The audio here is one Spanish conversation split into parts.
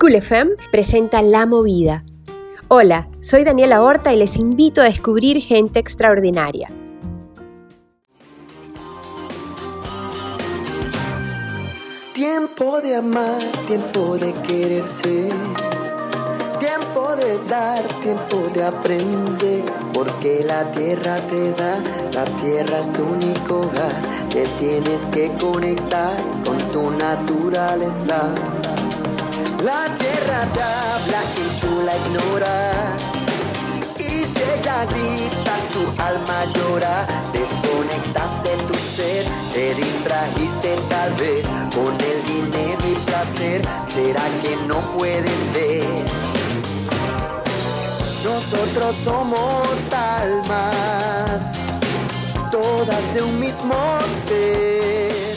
Cool FM presenta La Movida. Hola, soy Daniela Horta y les invito a descubrir gente extraordinaria. Tiempo de amar, tiempo de quererse. Tiempo de dar, tiempo de aprender. Porque la tierra te da, la tierra es tu único hogar. Te tienes que conectar con tu naturaleza. La tierra te habla y tú la ignoras. Y si ella grita, tu alma llora. Desconectaste tu ser, te distrajiste tal vez con el dinero y placer. ¿Será que no puedes ver? Nosotros somos almas, todas de un mismo ser.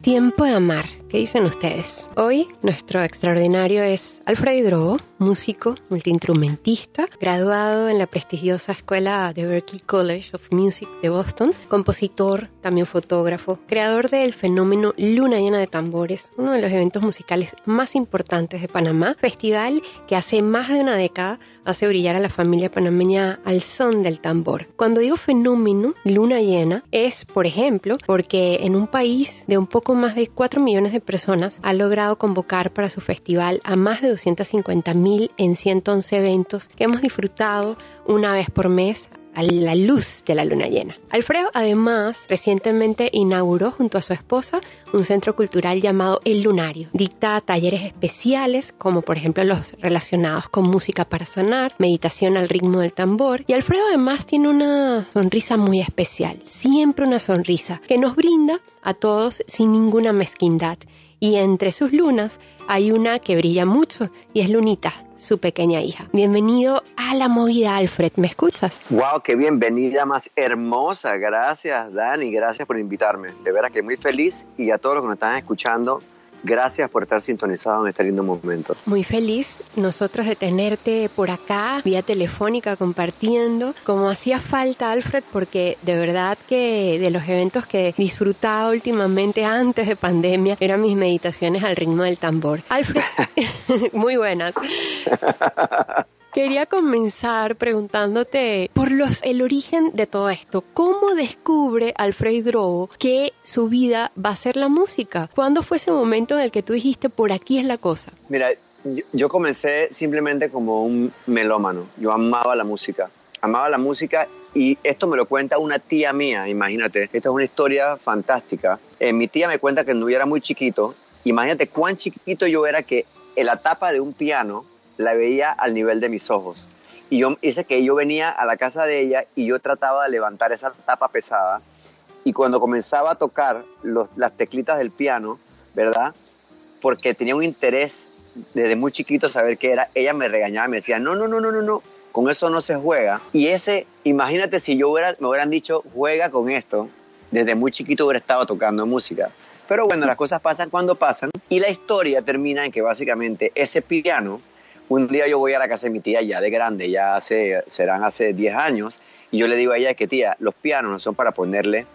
Tiempo de amar. ¿Qué dicen ustedes? Hoy nuestro extraordinario es Alfredo Hidrobo, músico, multiinstrumentista, graduado en la prestigiosa escuela de Berklee College of Music de Boston, compositor, también fotógrafo, creador del fenómeno Luna Llena de Tambores, uno de los eventos musicales más importantes de Panamá, festival que hace más de una década hace brillar a la familia panameña al son del tambor. Cuando digo fenómeno, luna llena, es, por ejemplo, porque en un país de un poco más de 4 millones de personas ha logrado convocar para su festival a más de 250 mil en 111 eventos que hemos disfrutado una vez por mes a la luz de la luna llena. Alfredo además recientemente inauguró junto a su esposa un centro cultural llamado El Lunario. Dicta talleres especiales como por ejemplo los relacionados con música para sanar, meditación al ritmo del tambor y Alfredo además tiene una sonrisa muy especial, siempre una sonrisa que nos brinda a todos sin ninguna mezquindad. Y entre sus lunas hay una que brilla mucho y es Lunita, su pequeña hija. Bienvenido a la movida, Alfred. ¿Me escuchas? Wow, qué bienvenida más hermosa. Gracias, Dani. Gracias por invitarme. De verdad que muy feliz y a todos los que nos están escuchando, Gracias por estar sintonizado en este lindo momento. Muy feliz nosotros de tenerte por acá, vía telefónica, compartiendo, como hacía falta, Alfred, porque de verdad que de los eventos que disfrutaba últimamente antes de pandemia eran mis meditaciones al ritmo del tambor. Alfred, muy buenas. Quería comenzar preguntándote por los, el origen de todo esto. ¿Cómo descubre Alfred Drobo que su vida va a ser la música? ¿Cuándo fue ese momento en el que tú dijiste, por aquí es la cosa? Mira, yo, comencé simplemente como un melómano. Yo amaba la música. Amaba la música y esto me lo cuenta una tía mía, imagínate. Esta es una historia fantástica. Eh, mi tía me cuenta que cuando yo era muy chiquito, imagínate cuán chiquito yo era que en la tapa de un piano la veía al nivel de mis ojos. Y yo dice que yo venía a la casa de ella y yo trataba de levantar esa tapa pesada. Y cuando comenzaba a tocar las teclitas del piano, ¿verdad? Porque tenía un interés desde muy chiquito saber qué era, ella me regañaba, me decía, no, no, no, no, no, no, con eso no se juega. Y ese, imagínate si yo hubiera, me hubieran dicho, juega con esto, desde muy chiquito hubiera estado tocando música. Pero bueno, las cosas pasan cuando pasan y la historia termina en que básicamente ese piano un día yo voy a la casa de mi tía ya de grande, ya hace, serán hace 10 años, y yo le digo a ella que tía, los pianos no son para ponerle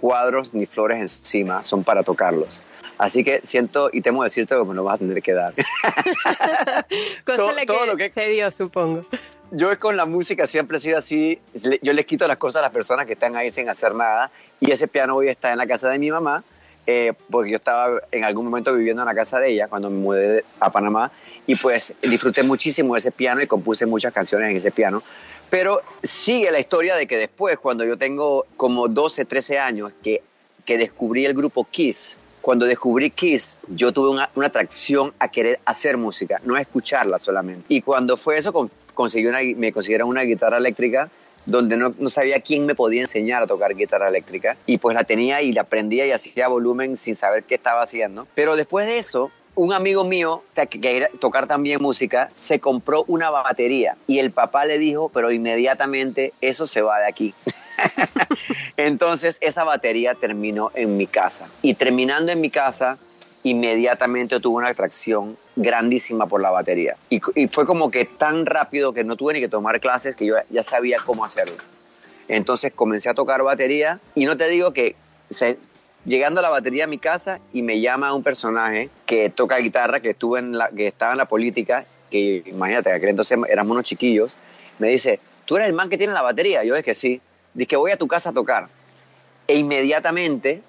cuadros ni flores encima, son para tocarlos. Así que siento y temo decirte que me lo vas a tener que dar. Cosa todo, la que, lo que se dio, supongo. Yo con la música siempre he sido así. Yo les quito las cosas a las personas que están ahí sin hacer nada. Y ese piano hoy está en la casa de mi mamá, eh, porque yo estaba en algún momento viviendo en la casa de ella cuando me mudé a Panamá y pues disfruté muchísimo de ese piano y compuse muchas canciones en ese piano. Pero sigue la historia de que después, cuando yo tengo como 12, 13 años, que, que descubrí el grupo Kiss, cuando descubrí Kiss, yo tuve una, atracción a querer hacer música, no a escucharla solamente. Y cuando fue eso, conseguí una, me consiguieron una guitarra eléctrica donde no, no, sabía quién me podía enseñar a tocar guitarra eléctrica. Y pues la tenía y la aprendía y hacía volumen sin saber qué estaba haciendo. Pero después de eso, un amigo mío que quería tocar también música se compró una batería y el papá le dijo, pero inmediatamente eso se va de aquí. Entonces esa batería terminó en mi casa y terminando en mi casa inmediatamente tuve una atracción grandísima por la batería y, fue como que tan rápido que no tuve ni que tomar clases que yo ya sabía cómo hacerlo. Entonces comencé a tocar batería y no te digo que llegando a la batería a mi casa y me llama un personaje que toca guitarra, que, estuvo en la, que estaba en la política, que imagínate, que entonces éramos unos chiquillos, me dice, ¿tú eres el man que tiene la batería? Yo es que sí. Dice que voy a tu casa a tocar. E inmediatamente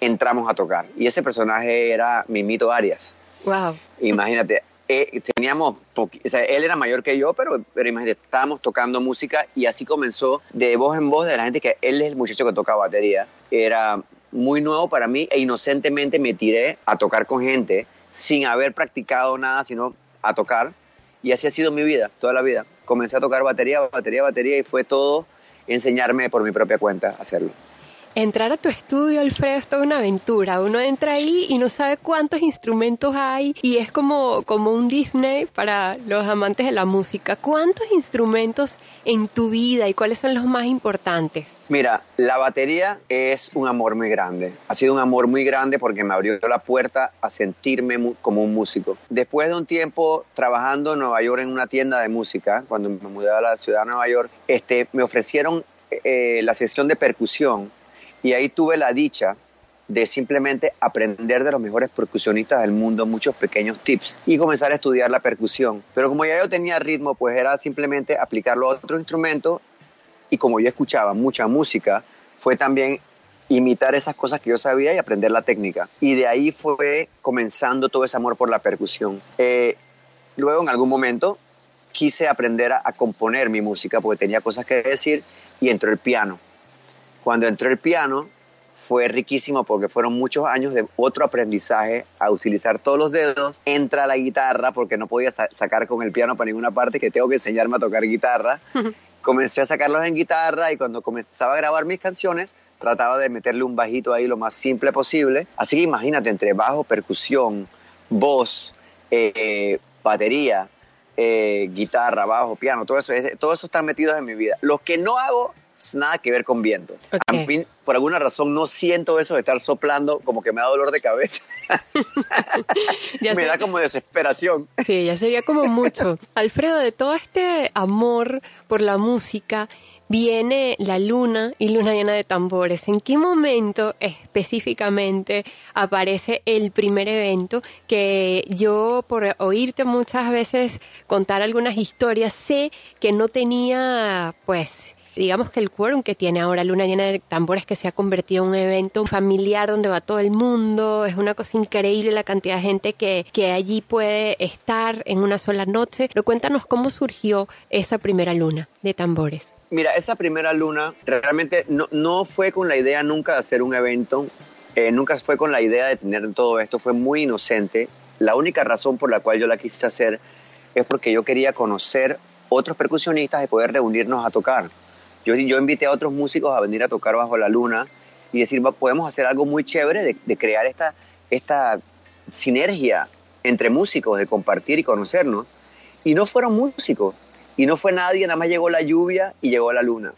entramos a tocar. Y ese personaje era Mimito Arias. Wow. Imagínate, eh, teníamos, o sea, él era mayor que yo, pero, pero imagínate, estábamos tocando música y así comenzó de voz en voz de la gente que él es el muchacho que toca batería. Era muy nuevo para mí e inocentemente me tiré a tocar con gente sin haber practicado nada, sino a tocar. Y así ha sido mi vida, toda la vida. Comencé a tocar batería, batería, batería y fue todo enseñarme por mi propia cuenta a hacerlo. Entrar a tu estudio, Alfredo, es toda una aventura. Uno entra ahí y no sabe cuántos instrumentos hay y es como, como un Disney para los amantes de la música. ¿Cuántos instrumentos en tu vida y cuáles son los más importantes? Mira, la batería es un amor muy grande. Ha sido un amor muy grande porque me abrió la puerta a sentirme como un músico. Después de un tiempo trabajando en Nueva York en una tienda de música, cuando me mudé a la ciudad de Nueva York, este, me ofrecieron eh, la sesión de percusión y ahí tuve la dicha de simplemente aprender de los mejores percusionistas del mundo muchos pequeños tips y comenzar a estudiar la percusión. Pero como ya yo tenía ritmo, pues era simplemente aplicarlo a otros instrumentos y como yo escuchaba mucha música, fue también imitar esas cosas que yo sabía y aprender la técnica. Y de ahí fue comenzando todo ese amor por la percusión. Eh, luego en algún momento quise aprender a componer mi música porque tenía cosas que decir y entró el piano cuando entró el piano fue riquísimo porque fueron muchos años de otro aprendizaje a utilizar todos los dedos. Entra la guitarra porque no podía sacar con el piano para ninguna parte que tengo que enseñarme a tocar guitarra. Comencé a sacarlos en guitarra y cuando comenzaba a grabar mis canciones trataba de meterle un bajito ahí lo más simple posible. Así que imagínate entre bajo, percusión, voz, eh, batería, eh, guitarra, bajo, piano, todo eso, todo eso está metido en mi vida. Los que no hago nada que ver con viento. A mí, por alguna razón, no siento eso de estar soplando, como que me da dolor de cabeza. me da como desesperación. Sí, ya sería como mucho. Alfredo, de todo este amor por la música, viene la luna y luna llena de tambores. ¿En qué momento específicamente aparece el primer evento que yo por oírte muchas veces contar algunas historias sé que no tenía pues digamos que el quórum que tiene ahora Luna Llena de Tambores que se ha convertido en un evento familiar donde va todo el mundo, es una cosa increíble la cantidad de gente que, que allí puede estar en una sola noche. Pero cuéntanos cómo surgió esa primera luna de tambores. Mira, esa primera luna realmente no, no fue con la idea nunca de hacer un evento, eh, nunca fue con la idea de tener todo esto, fue muy inocente. La única razón por la cual yo la quise hacer es porque yo quería conocer otros percusionistas y poder reunirnos a tocar. Yo, yo invité a otros músicos a venir a tocar bajo la luna y decir, podemos hacer algo muy chévere de, de crear esta, esta sinergia entre músicos, de compartir y conocernos. Y no fueron músicos, y no fue nadie, nada más llegó la lluvia y llegó la luna.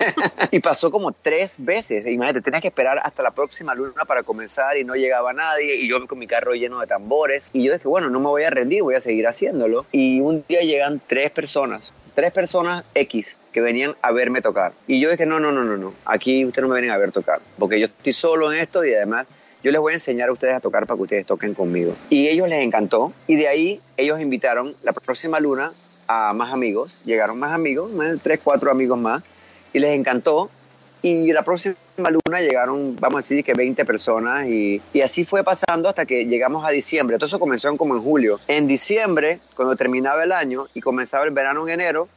y pasó como tres veces. Imagínate, tenías que esperar hasta la próxima luna para comenzar y no llegaba nadie. Y yo con mi carro lleno de tambores. Y yo dije, bueno, no me voy a rendir, voy a seguir haciéndolo. Y un día llegan tres personas, tres personas X que venían a verme tocar. Y yo dije, no, no, no, no, no, aquí ustedes no me vienen a ver tocar, porque yo estoy solo en esto y además yo les voy a enseñar a ustedes a tocar para que ustedes toquen conmigo. Y ellos les encantó y de ahí ellos invitaron la próxima luna a más amigos, llegaron más amigos, tres, cuatro amigos más, y les encantó. Y la próxima luna llegaron, vamos a decir, que 20 personas y, y, así fue pasando hasta que llegamos a diciembre. Todo eso comenzó como en julio. En diciembre, cuando terminaba el año y comenzaba el verano en enero,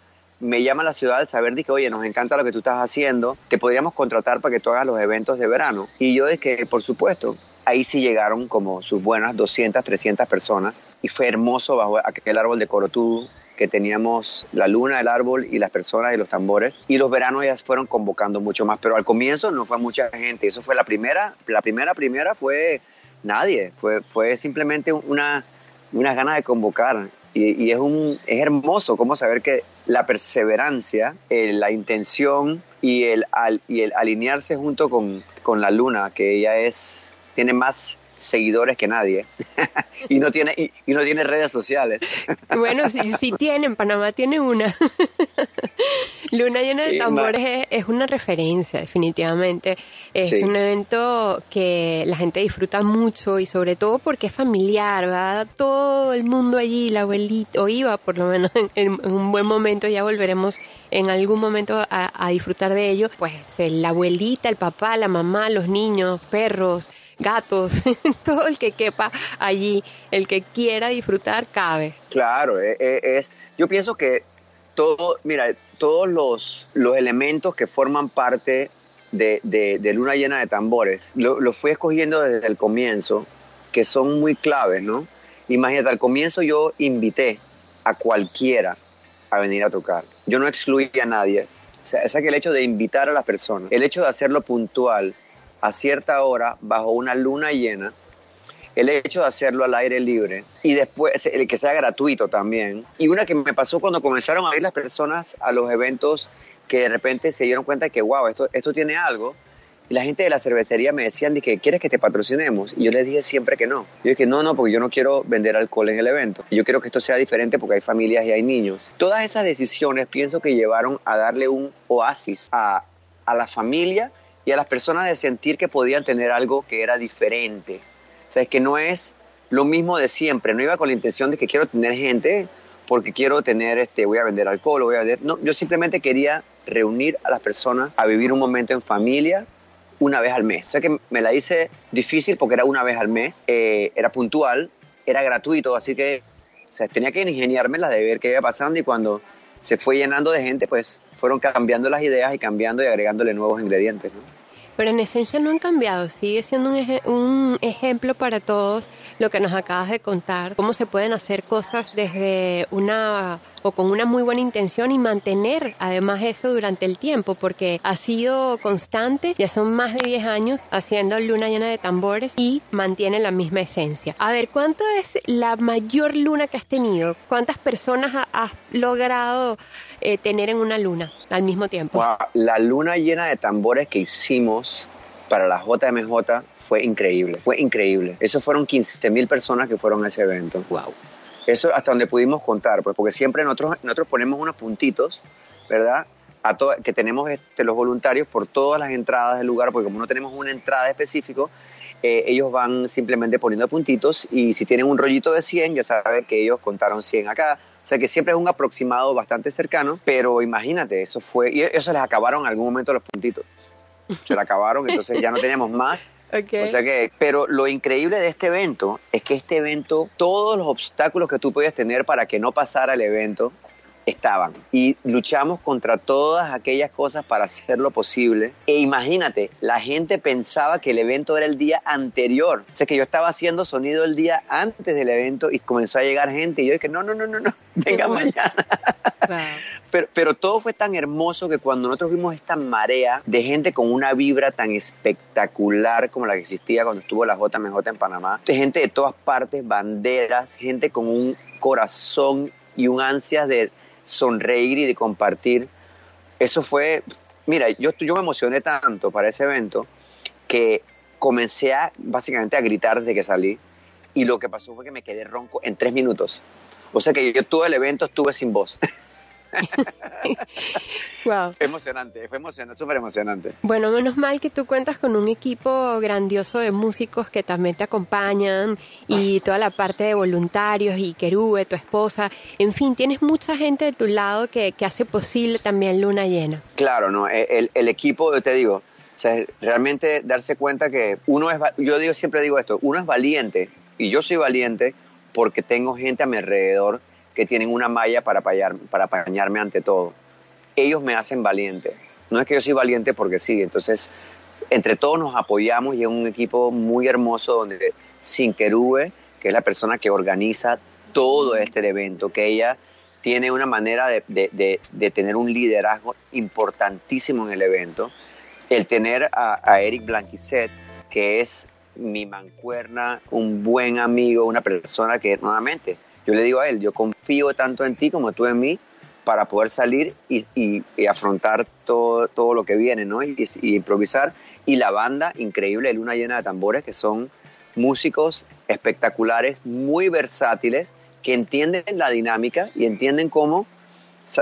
me llama la ciudad de saber de que, oye, nos encanta lo que tú estás haciendo, te podríamos contratar para que tú hagas los eventos de verano. Y yo dije por supuesto, ahí sí llegaron como sus buenas 200, 300 personas y fue hermoso bajo aquel árbol de Corotú que teníamos la luna, el árbol y las personas y los tambores. Y los veranos ya fueron convocando mucho más, pero al comienzo no fue mucha gente. Eso fue la primera, la primera, primera fue nadie. Fue, fue simplemente una, unas ganas de convocar. Y, y, es, un, es hermoso como saber que la perseverancia, eh, la intención y el, al, y el alinearse junto con, con la luna, que ella es, tiene más seguidores que nadie y no tiene y, y, no tiene redes sociales. bueno, sí, sí tiene, en Panamá tiene una. Luna llena de tambores es, una referencia, definitivamente. Es un evento que la gente disfruta mucho y sobre todo porque es familiar, va todo el mundo allí, la abuelita, o iba por lo menos en, un buen momento, ya volveremos en algún momento a, disfrutar de ello. Pues la abuelita, el papá, la mamá, los niños, perros, gatos, todo el que quepa allí, el que quiera disfrutar, cabe. Claro, e, e, es, yo pienso que todo, mira, todos los, los elementos que forman parte de, de, Luna Llena de Tambores, lo, fui escogiendo desde el comienzo, que son muy claves, ¿no? Imagínate, al comienzo yo invité a cualquiera a venir a tocar. Yo no excluía a nadie. O sea, es que el hecho de invitar a las personas, el hecho de hacerlo puntual, a cierta hora, bajo una luna llena, el hecho de hacerlo al aire libre y después el que sea gratuito también. Y una que me pasó cuando comenzaron a ir las personas a los eventos que de repente se dieron cuenta que, wow, esto, esto tiene algo. Y la gente de la cervecería me decían, que ¿quieres que te patrocinemos? Y yo les dije siempre que no. Yo dije, no, no, porque yo no quiero vender alcohol en el evento. Yo quiero que esto sea diferente porque hay familias y hay niños. Todas esas decisiones pienso que llevaron a darle un oasis a, a la familia y a las personas de sentir que podían tener algo que era diferente o sea, es que no es lo mismo de siempre. No iba con la intención de que quiero tener gente porque quiero tener, este, voy a vender alcohol, voy a vender... No, yo simplemente quería reunir a las personas a vivir un momento en familia una vez al mes. O sea que me la hice difícil porque era una vez al mes, eh, era puntual, era gratuito, así que o sea, tenía que ingeniarme la de ver qué iba pasando y cuando se fue llenando de gente, pues fueron cambiando las ideas y cambiando y agregándole nuevos ingredientes. ¿no? Pero en esencia no han cambiado. Sigue siendo un, ejemplo para todos lo que nos acabas de contar, cómo se pueden hacer cosas desde una o con una muy buena intención y mantener además eso durante el tiempo, porque ha sido constante, ya son más de 10 años haciendo luna llena de tambores y mantiene la misma esencia. A ver, ¿cuánto es la mayor luna que has tenido? ¿Cuántas personas has logrado eh, tener en una luna al mismo tiempo? La luna llena de tambores que hicimos para la JMJ fue increíble, fue increíble. Eso fueron 15 mil personas que fueron a ese evento. Wow. Eso hasta donde pudimos contar, pues porque siempre nosotros, nosotros ponemos unos puntitos, ¿verdad? A que tenemos este, los voluntarios por todas las entradas del lugar, porque como no tenemos una entrada específica, eh, ellos van simplemente poniendo puntitos y si tienen un rollito de 100, ya saben que ellos contaron 100 acá, sea que siempre es un aproximado bastante cercano, pero imagínate, eso fue, y eso les acabaron en algún momento los puntitos. Se le acabaron, entonces ya no teníamos más. O sea que, pero lo increíble de este evento es que este evento, todos los obstáculos que tú podías tener para que no pasara el evento, estaban. Y luchamos contra todas aquellas cosas para hacerlo posible. E imagínate, la gente pensaba que el evento era el día anterior. O sea que yo estaba haciendo sonido el día antes del evento y comenzó a llegar gente y yo dije, no, no, no, no, no, venga mañana. Pero, pero todo fue tan hermoso que cuando nosotros vimos esta marea de gente con una vibra tan espectacular como la que existía cuando estuvo la JMJ en Panamá, de gente de todas partes, banderas, gente con un corazón y un ansias de sonreír y de compartir. Eso fue, mira, yo, yo me emocioné tanto para ese evento que comencé a, básicamente a gritar desde que salí y lo que pasó fue que me quedé ronco en tres minutos. O sea que yo todo el evento estuve sin voz. wow. Fue emocionante, fue emocionante, súper emocionante. Bueno, menos mal que tú cuentas con un equipo grandioso de músicos que también te acompañan y toda la parte de voluntarios y Kerube, tu esposa. En fin, tienes mucha gente de tu lado que, que hace posible también Luna Llena. Claro, no, e, el, el equipo, yo te digo, o sea, realmente darse cuenta que uno es, yo digo, siempre digo esto, uno es valiente y yo soy valiente porque tengo gente a mi alrededor que tienen una malla para, para apañarme ante todo. Ellos me hacen valiente. No es que yo soy valiente porque sí. Entonces, entre todos nos apoyamos y es un equipo muy hermoso donde Sin que es la persona que organiza todo este evento, que ella tiene una manera de, de, tener un liderazgo importantísimo en el evento. El tener a, Eric Blanquicet, que es mi mancuerna, un buen amigo, una persona que nuevamente yo le digo a él, yo confío tanto en ti como tú en mí para poder salir y, y, afrontar todo, todo, lo que viene, ¿no? Y, improvisar. Y la banda increíble, Luna Llena de Tambores, que son músicos espectaculares, muy versátiles, que entienden la dinámica y entienden cómo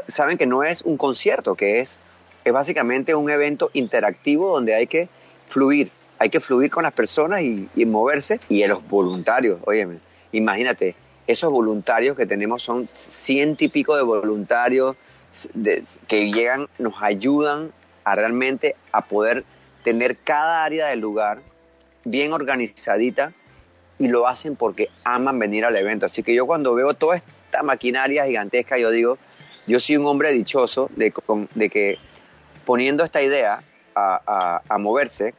saben que no es un concierto, que es, es básicamente un evento interactivo donde hay que fluir, hay que fluir con las personas y, moverse. Y en los voluntarios, óyeme, imagínate, esos voluntarios que tenemos son ciento y pico de voluntarios que llegan, nos ayudan a realmente a poder tener cada área del lugar bien organizadita y lo hacen porque aman venir al evento. Así que yo cuando veo toda esta maquinaria gigantesca, yo digo, yo soy un hombre dichoso de, que poniendo esta idea a, a, moverse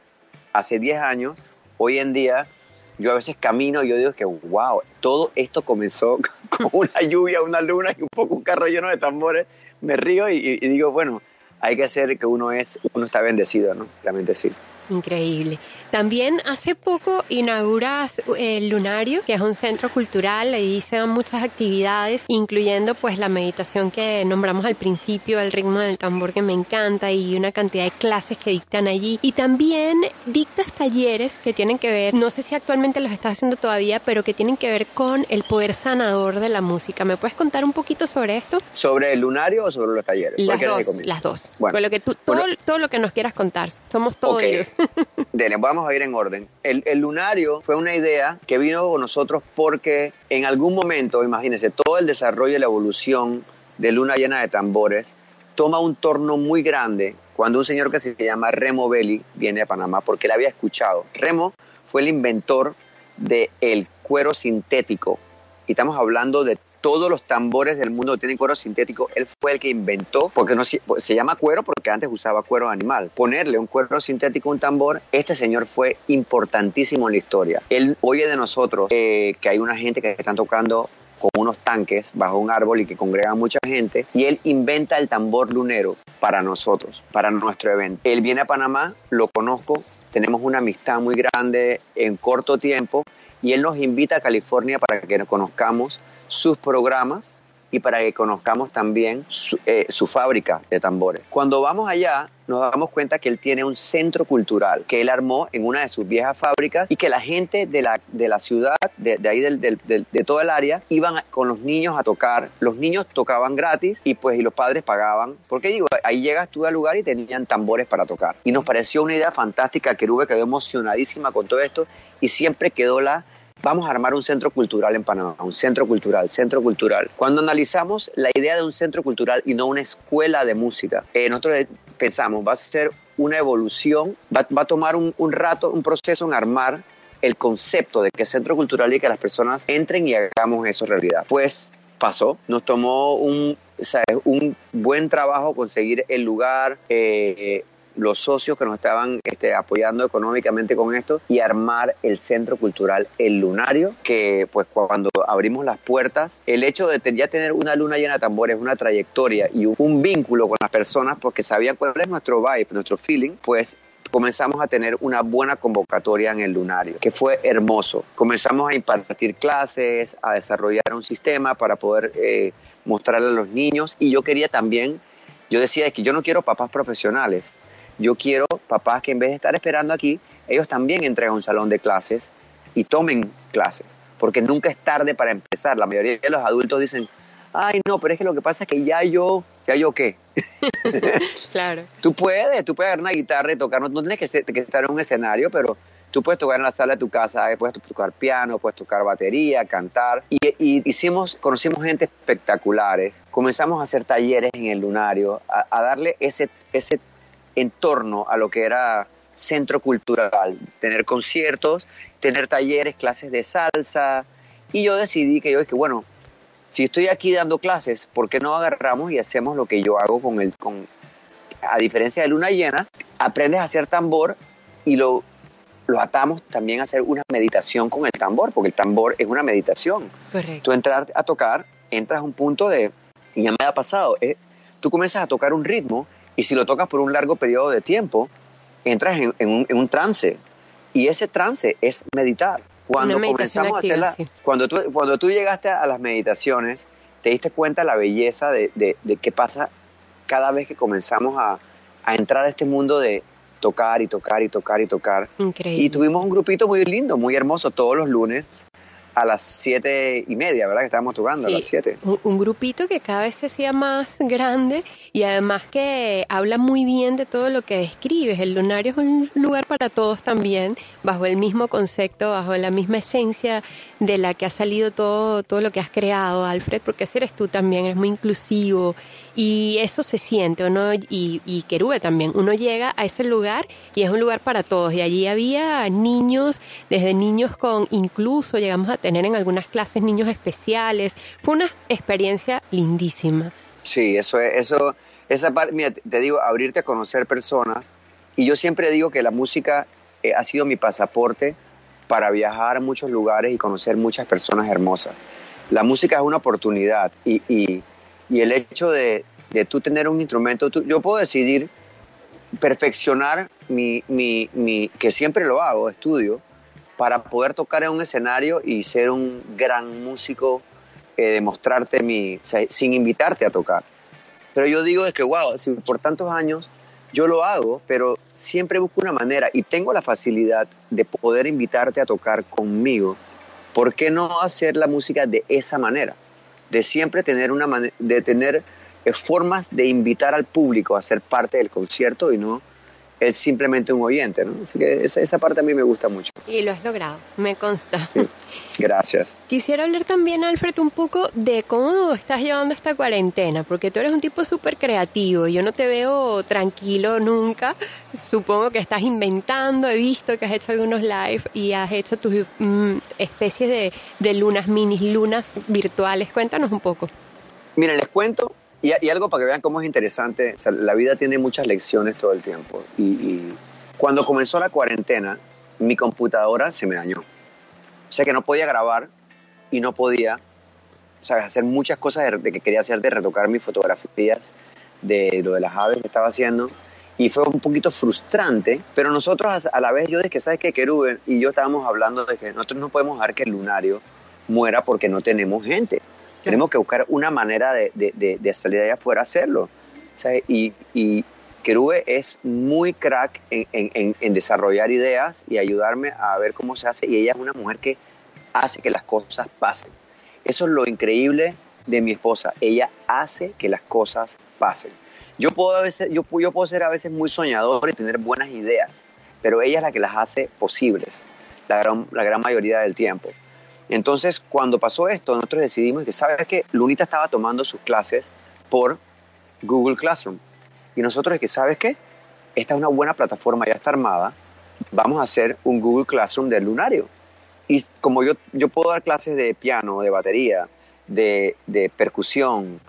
hace 10 años, hoy en día yo a veces camino y yo digo que, wow, todo esto comenzó con una lluvia, una luna y un poco un carro lleno de tambores. Me río y, digo, bueno, hay que hacer que uno es, uno está bendecido, ¿no? Realmente sí. Increíble. También hace poco inauguras el Lunario, que es un centro cultural, ahí se dan muchas actividades, incluyendo pues la meditación que nombramos al principio, el ritmo del tambor que me encanta y una cantidad de clases que dictan allí. Y también dictas talleres que tienen que ver, no sé si actualmente los estás haciendo todavía, pero que tienen que ver con el poder sanador de la música. ¿Me puedes contar un poquito sobre esto? ¿Sobre el Lunario o sobre los talleres? Las dos, las dos. Bueno, lo que tú, todo, todo, lo que nos quieras contar, somos todos ellos. Dele, vamos a ir en orden. El, lunario fue una idea que vino con nosotros porque en algún momento, imagínense, todo el desarrollo y la evolución de Luna Llena de Tambores toma un torno muy grande cuando un señor que se llama Remo Belli viene a Panamá porque él había escuchado. Remo fue el inventor del el cuero sintético y estamos hablando de todos los tambores del mundo tienen cuero sintético. Él fue el que inventó, porque no se llama cuero porque antes usaba cuero animal. Ponerle un cuero sintético a un tambor, este señor fue importantísimo en la historia. Él oye de nosotros eh, que hay una gente que están tocando con unos tanques bajo un árbol y que congrega mucha gente y él inventa el tambor lunero para nosotros, para nuestro evento. Él viene a Panamá, lo conozco, tenemos una amistad muy grande en corto tiempo y él nos invita a California para que nos conozcamos sus programas y para que conozcamos también eh, su, fábrica de tambores. Cuando vamos allá, nos damos cuenta que él tiene un centro cultural que él armó en una de sus viejas fábricas y que la gente de la, de la ciudad, de, ahí del, de todo el área, iban con los niños a tocar. Los niños tocaban gratis y pues y los padres pagaban. Porque digo, ahí llegas tú al lugar y tenían tambores para tocar. Y nos pareció una idea fantástica. Kerube quedó emocionadísima con todo esto y siempre quedó la vamos a armar un centro cultural en Panamá, un centro cultural, centro cultural. Cuando analizamos la idea de un centro cultural y no una escuela de música, eh, nosotros pensamos, va a ser una evolución, va, a tomar un, rato, un proceso en armar el concepto de que es centro cultural y que las personas entren y hagamos eso realidad. Pues pasó, nos tomó un, un buen trabajo conseguir el lugar, eh, los socios que nos estaban este, apoyando económicamente con esto y armar el Centro Cultural El Lunario, que pues cuando abrimos las puertas, el hecho de ya tener una luna llena de tambores, una trayectoria y un vínculo con las personas porque sabían cuál es nuestro vibe, nuestro feeling, pues comenzamos a tener una buena convocatoria en el lunario, que fue hermoso. Comenzamos a impartir clases, a desarrollar un sistema para poder eh, mostrarle a los niños y yo quería también, yo decía que yo no quiero papás profesionales, yo quiero papás que en vez de estar esperando aquí, ellos también entren a un salón de clases y tomen clases, porque nunca es tarde para empezar. La mayoría de los adultos dicen, ay, no, pero es que lo que pasa es que ya yo, ya yo qué. claro. Tú puedes, tú puedes agarrar una guitarra y tocar, no, tienes que, estar en un escenario, pero tú puedes tocar en la sala de tu casa, puedes tocar piano, puedes tocar batería, cantar. Y, y hicimos, conocimos gente espectaculares, comenzamos a hacer talleres en el lunario, a, a darle ese, ese en torno a lo que era centro cultural, tener conciertos, tener talleres, clases de salsa. Y yo decidí que yo, es que bueno, si estoy aquí dando clases, ¿por qué no agarramos y hacemos lo que yo hago con el, con, a diferencia de luna llena, aprendes a hacer tambor y lo, lo atamos también a hacer una meditación con el tambor, porque el tambor es una meditación. Correcto. Tú entrar a tocar, entras a un punto de, y ya me ha pasado, eh, tú comienzas a tocar un ritmo y si lo tocas por un largo periodo de tiempo, entras en, un, trance. Y ese trance es meditar. Cuando comenzamos a hacerla, cuando, tú, cuando tú llegaste a las meditaciones, te diste cuenta la belleza de, de, qué pasa cada vez que comenzamos a, a, entrar a este mundo de tocar y tocar y tocar y tocar. Increíble. Y tuvimos un grupito muy lindo, muy hermoso todos los lunes. A las siete y media, ¿verdad? Que estábamos tocando a las siete. Un, grupito que cada vez se hacía más grande y además que habla muy bien de todo lo que describes. El lunario es un lugar para todos también, bajo el mismo concepto, bajo la misma esencia de la que ha salido todo, todo lo que has creado, Alfred, porque ese eres tú también, eres muy inclusivo y eso se siente, ¿no? Y, y Querube también. Uno llega a ese lugar y es un lugar para todos. Y allí había niños, desde niños con incluso llegamos a tener en algunas clases niños especiales. Fue una experiencia lindísima. Sí, eso es, eso, esa parte, mira, te digo, abrirte a conocer personas. Y yo siempre digo que la música eh, ha sido mi pasaporte para viajar a muchos lugares y conocer muchas personas hermosas. La música es una oportunidad y, y, y el hecho de, de, tú tener un instrumento, yo puedo decidir perfeccionar mi, mi, mi, que siempre lo hago, estudio, para poder tocar en un escenario y ser un gran músico, eh, demostrarte mi, sin invitarte a tocar. Pero yo digo es que, wow, si por tantos años yo lo hago, pero siempre busco una manera y tengo la facilidad de poder invitarte a tocar conmigo. ¿Por qué no hacer la música de esa manera? De siempre tener una de tener eh, formas de invitar al público a ser parte del concierto y no es simplemente un oyente, ¿no? Así que esa, esa, parte a mí me gusta mucho. Y lo has logrado, me consta. Gracias. Quisiera hablar también, Alfred, un poco de cómo estás llevando esta cuarentena, porque tú eres un tipo súper creativo, yo no te veo tranquilo nunca, supongo que estás inventando, he visto que has hecho algunos live y has hecho tus mm, especies de, de lunas, mini lunas virtuales, cuéntanos un poco. Mira, les cuento y, algo para que vean cómo es interesante, la vida tiene muchas lecciones todo el tiempo. Y, cuando comenzó la cuarentena, mi computadora se me dañó. O sea que no podía grabar y no podía hacer muchas cosas de, que quería hacer, de retocar mis fotografías, de lo de las aves que estaba haciendo. Y fue un poquito frustrante, pero nosotros a, la vez, yo dije, ¿sabes qué? Querube y yo estábamos hablando de que nosotros no podemos dejar que el lunario muera porque no tenemos gente. Tenemos que buscar una manera de, de, de, salir de allá afuera a hacerlo. Y, y Kerube es muy crack en, en, en, desarrollar ideas y ayudarme a ver cómo se hace. Y ella es una mujer que hace que las cosas pasen. Eso es lo increíble de mi esposa. Ella hace que las cosas pasen. Yo puedo, a veces, yo, yo puedo ser a veces muy soñador y tener buenas ideas, pero ella es la que las hace posibles la gran, la gran mayoría del tiempo. Entonces, cuando pasó esto, nosotros decidimos que, ¿sabes qué? Lunita estaba tomando sus clases por Google Classroom. Y nosotros que, ¿sabes qué? Esta es una buena plataforma, ya está armada. Vamos a hacer un Google Classroom del lunario. Y como yo, yo puedo dar clases de piano, de batería, de, percusión,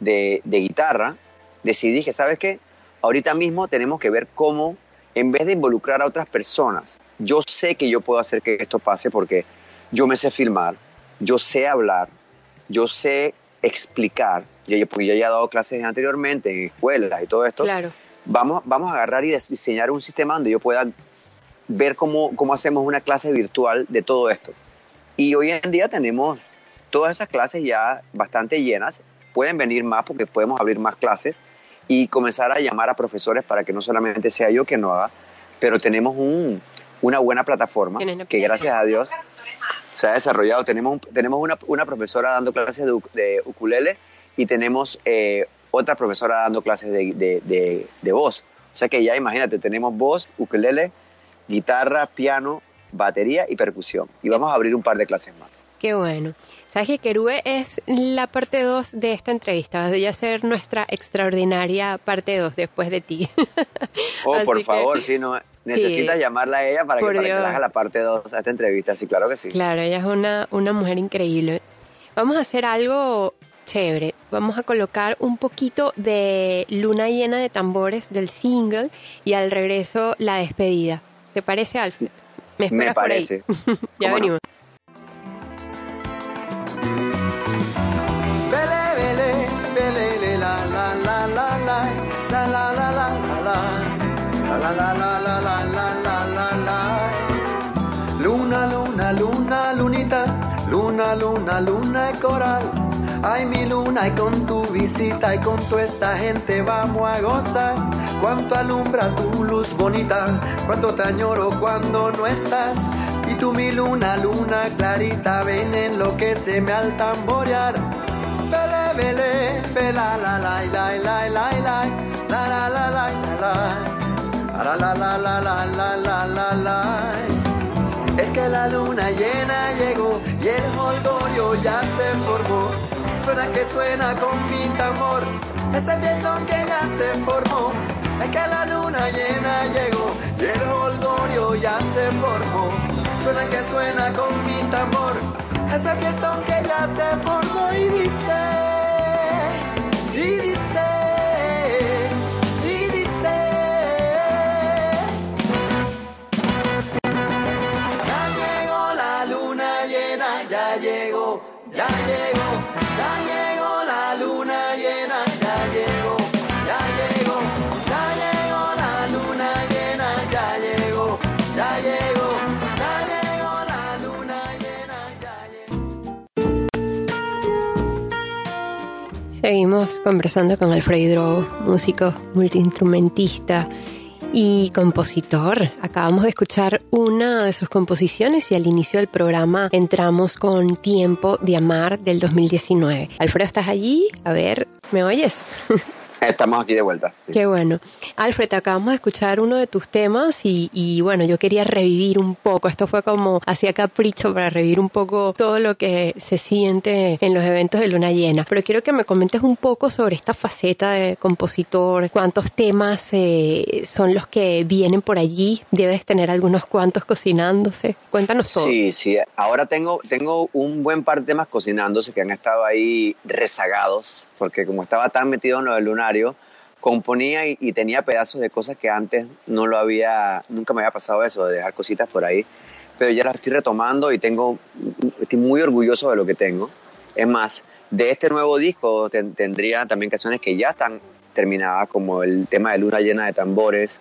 de, de guitarra, decidí que, ¿sabes qué? Ahorita mismo tenemos que ver cómo, en vez de involucrar a otras personas, yo sé que yo puedo hacer que esto pase porque yo me sé filmar, yo sé hablar, yo sé explicar, porque yo ya he dado clases anteriormente en escuelas y todo esto. Claro. Vamos, vamos a agarrar y diseñar un sistema donde yo pueda ver cómo, cómo hacemos una clase virtual de todo esto. Y hoy en día tenemos todas esas clases ya bastante llenas. Pueden venir más porque podemos abrir más clases y comenzar a llamar a profesores para que no solamente sea yo quien lo haga, pero tenemos un, una buena plataforma que gracias a Dios se ha desarrollado. Tenemos, tenemos una, una profesora dando clases de, de ukulele y tenemos eh, otra profesora dando clases de, de, de, voz. O sea que ya imagínate, tenemos voz, ukulele, guitarra, piano, batería y percusión. Y vamos a abrir un par de clases más. Qué bueno. Sabes que es la parte 2 de esta entrevista. Vas a ser nuestra extraordinaria parte 2 después de ti. Oh, por favor, sí, no, necesitas llamarla a ella para que, para que haga la parte 2 a esta entrevista. Sí, claro que sí. Claro, ella es una, una mujer increíble. Vamos a hacer algo chévere. Vamos a colocar un poquito de luna llena de tambores del single y al regreso la despedida. ¿Te parece, Alfred? Me, Me parece. ya venimos. Luna, luna, luna, lunita, luna, luna, luna de coral. Ay, mi luna, y con tu visita y con toda esta gente vamos a gozar. Cuánto alumbra tu luz bonita, cuánto te añoro cuando no estás. Y tú mi luna, luna clarita, ven enloqueceme al tamborear. Vele, vele, vela, la, la, la, la, la, la, la, la, la, la, Es que la luna llena llegó y el holgorio ya se formó. Suena que suena con mi tambor, ese fiestón que ya se formó. Es que la luna llena llegó y el holgorio ya se formó. Suena que suena con mi tambor, ese fiestón que ya se formó y dice, y dice, Seguimos conversando con Alfredo, músico, multiinstrumentista y compositor. Acabamos de escuchar una de sus composiciones y al inicio del programa entramos con Tiempo de Amar del 2019. Alfredo, ¿estás allí? A ver, ¿me oyes? Estamos aquí de vuelta. Qué bueno. Alfred, acabamos de escuchar uno de tus temas y, y, bueno, yo quería revivir un poco. Esto fue como hacía capricho para revivir un poco todo lo que se siente en los eventos de luna llena. Pero quiero que me comentes un poco sobre esta faceta de compositor, cuántos temas eh, son los que vienen por allí. Debes tener algunos cuantos cocinándose. Cuéntanos todo. Sí, sí. Ahora tengo, tengo un buen par de temas cocinándose que han estado ahí rezagados, porque como estaba tan metido en lo del lunario, componía y, y, tenía pedazos de cosas que antes no lo había, nunca me había pasado eso, de dejar cositas por ahí, pero ya las estoy retomando y tengo, estoy muy orgulloso de lo que tengo. Es más, de este nuevo disco ten, tendría también canciones que ya están terminadas, como el tema de Luna llena de tambores,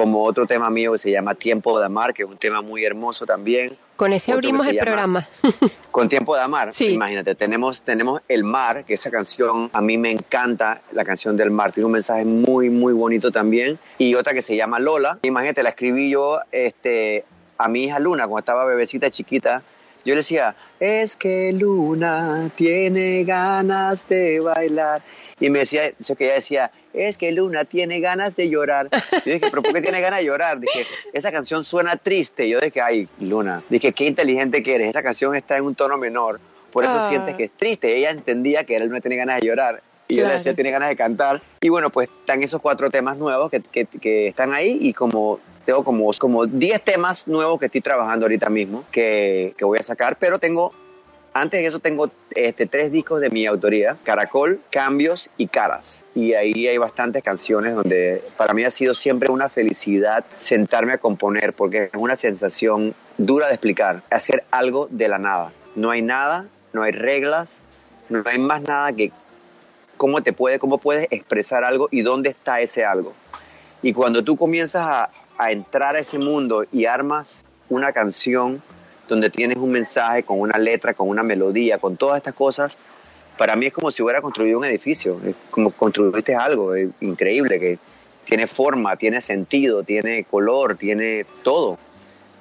como otro tema mío que se llama Tiempo de Amar, que es un tema muy hermoso también. Con ese abrimos el llama, programa. con Tiempo de Amar, sí. imagínate, tenemos, tenemos El Mar, que esa canción a mí me encanta, la canción del mar, tiene un mensaje muy, muy bonito también, y otra que se llama Lola, imagínate, la escribí yo este, a mi hija Luna, cuando estaba bebecita chiquita, yo le decía, es que Luna tiene ganas de bailar. Y me decía, eso que ella decía, es que Luna tiene ganas de llorar. Yo dije, pero ¿por qué tiene ganas de llorar? Dije, esa canción suena triste. Yo dije, ay, Luna, dije, qué inteligente que eres. Esa canción está en un tono menor, por eso ah. sientes que es triste. Ella entendía que Luna tiene ganas de llorar. Y claro. yo le decía, tiene ganas de cantar. Y bueno, pues están esos cuatro temas nuevos que, que, que están ahí y como tengo como, como 10 temas nuevos que estoy trabajando ahorita mismo que, que voy a sacar, pero tengo antes de eso tengo este, tres discos de mi autoría, Caracol, Cambios y Caras. Y ahí hay bastantes canciones donde para mí ha sido siempre una felicidad sentarme a componer porque es una sensación dura de explicar, hacer algo de la nada. No hay nada, no hay reglas, no hay más nada que cómo te puede, cómo puedes expresar algo y dónde está ese algo. Y cuando tú comienzas a, a entrar a ese mundo y armas una canción donde tienes un mensaje con una letra, con una melodía, con todas estas cosas, para mí es como si hubiera construido un edificio, es como construiste algo es increíble que tiene forma, tiene sentido, tiene color, tiene todo.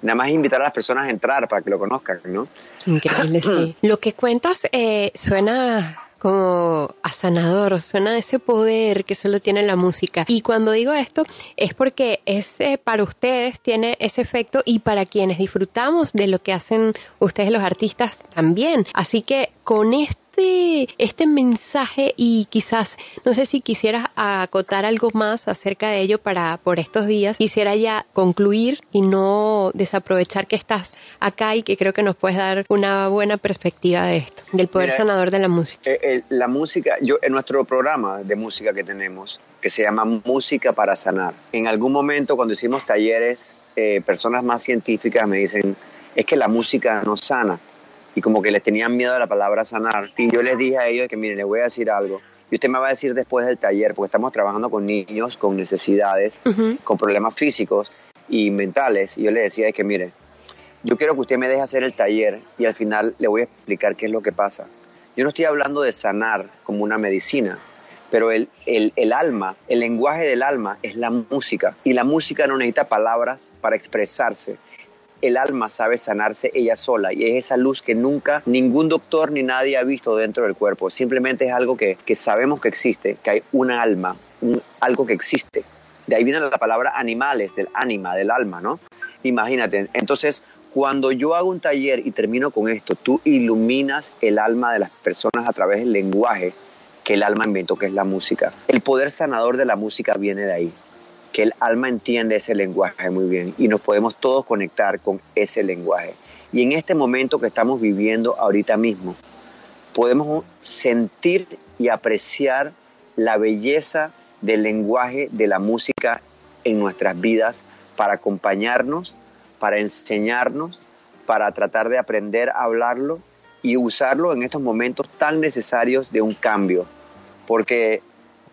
Nada más invitar a las personas a entrar para que lo conozcan, ¿no? Increíble, sí. Lo que cuentas eh, suena como a sanador, suena ese poder que solo tiene la música. Y cuando digo esto es porque ese para ustedes tiene ese efecto y para quienes disfrutamos de lo que hacen ustedes los artistas también. Así que con este este mensaje y quizás, no sé si quisieras acotar algo más acerca de ello para por estos días, quisiera ya concluir y no desaprovechar que estás acá y que creo que nos puedes dar una buena perspectiva de esto, del poder Mira, sanador de la música. Eh, eh, la música, yo en nuestro programa de música que tenemos, que se llama Música para Sanar, en algún momento cuando hicimos talleres, eh, personas más científicas me dicen, es que la música no sana y como que les tenían miedo a la palabra sanar. Y yo les dije a ellos que, miren, les voy a decir algo. Y usted me va a decir después del taller, porque estamos trabajando con niños con necesidades, uh -huh. con problemas físicos y mentales. Y yo les decía que, mire, yo quiero que usted me deje hacer el taller y al final le voy a explicar qué es lo que pasa. Yo no estoy hablando de sanar como una medicina, pero el, el, el, alma, el lenguaje del alma es la música. Y la música no necesita palabras para expresarse el alma sabe sanarse ella sola y es esa luz que nunca ningún doctor ni nadie ha visto dentro del cuerpo. Simplemente es algo que, que sabemos que existe, que hay una alma, algo que existe. De ahí viene la palabra animales, del ánima, del alma, ¿no? Imagínate, entonces cuando yo hago un taller y termino con esto, tú iluminas el alma de las personas a través del lenguaje que el alma inventó, que es la música. El poder sanador de la música viene de ahí, que el alma entiende ese lenguaje muy bien y nos podemos todos conectar con ese lenguaje. Y en este momento que estamos viviendo ahorita mismo, podemos sentir y apreciar la belleza del lenguaje de la música en nuestras vidas para acompañarnos para enseñarnos, para tratar de aprender a hablarlo y usarlo en estos momentos tan necesarios de un cambio. Porque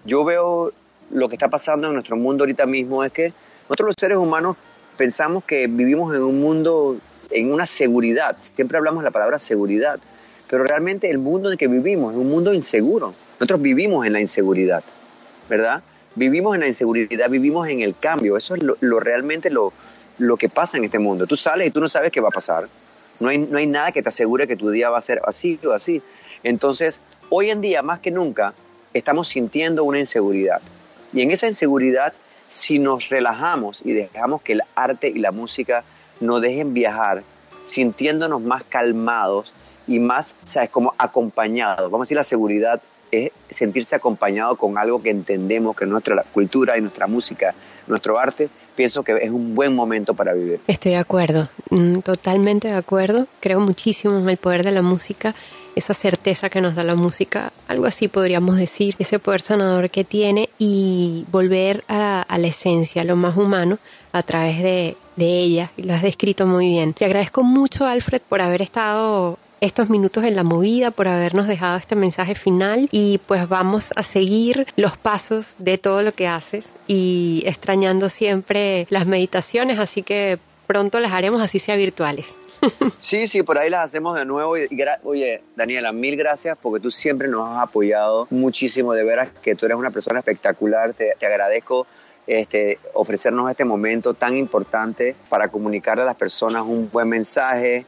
yo veo lo que está pasando en nuestro mundo ahorita mismo es que nosotros los seres humanos pensamos que vivimos en un mundo, en una seguridad. Siempre hablamos la palabra seguridad, pero realmente el mundo en el que vivimos es un mundo inseguro. Nosotros vivimos en la inseguridad, ¿verdad? Vivimos en la inseguridad, vivimos en el cambio. Eso es lo, lo realmente lo, lo que pasa en este mundo. Tú sales y tú no sabes qué va a pasar. No hay, no hay nada que te asegure que tu día va a ser así o así. Entonces, hoy en día, más que nunca, estamos sintiendo una inseguridad. Y en esa inseguridad, si nos relajamos y dejamos que el arte y la música nos dejen viajar, sintiéndonos más calmados y más, ¿sabes?, como acompañados. Vamos a decir, la seguridad es sentirse acompañado con algo que entendemos, que es nuestra cultura y nuestra música, nuestro arte, pienso que es un buen momento para vivir. Estoy de acuerdo, mm, totalmente de acuerdo. Creo muchísimo en el poder de la música, esa certeza que nos da la música, algo así podríamos decir, ese poder sanador que tiene y volver a, la esencia, a lo más humano, a través de, de ella. Y lo has descrito muy bien. Te agradezco mucho, Alfred, por haber estado estos minutos en la movida, por habernos dejado este mensaje final y pues vamos a seguir los pasos de todo lo que haces y extrañando siempre las meditaciones, así que pronto las haremos así sea virtuales. Sí, sí, por ahí las hacemos de nuevo. Y, oye, Daniela, mil gracias porque tú siempre nos has apoyado muchísimo. De veras que tú eres una persona espectacular. Te, agradezco este, ofrecernos este momento tan importante para comunicarle a las personas un buen mensaje,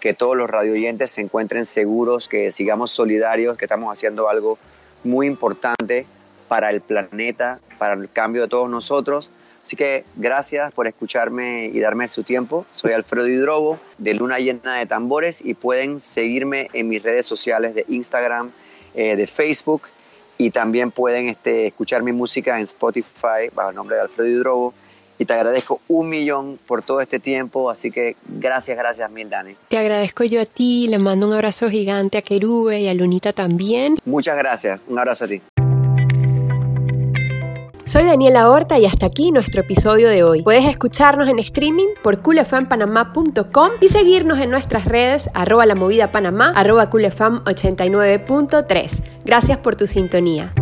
que todos los radioyentes se encuentren seguros, que sigamos solidarios, que estamos haciendo algo muy importante para el planeta, para el cambio de todos nosotros. Así que gracias por escucharme y darme su tiempo. Soy Alfredo Hidrobo de Luna Llena de Tambores y pueden seguirme en mis redes sociales de Instagram, eh, de Facebook y también pueden este, escuchar mi música en Spotify bajo el nombre de Alfredo Hidrobo y te agradezco un millón por todo este tiempo, así que gracias, gracias mil, Dani. Te agradezco yo a ti, le mando un abrazo gigante a Kerube y a Lunita también. Muchas gracias, un abrazo a ti. Soy Daniela Horta y hasta aquí nuestro episodio de hoy. Puedes escucharnos en streaming por coolfmpanamá.com y seguirnos en nuestras redes arroba la movida panamá, arroba coolfm89.3. Gracias por tu sintonía.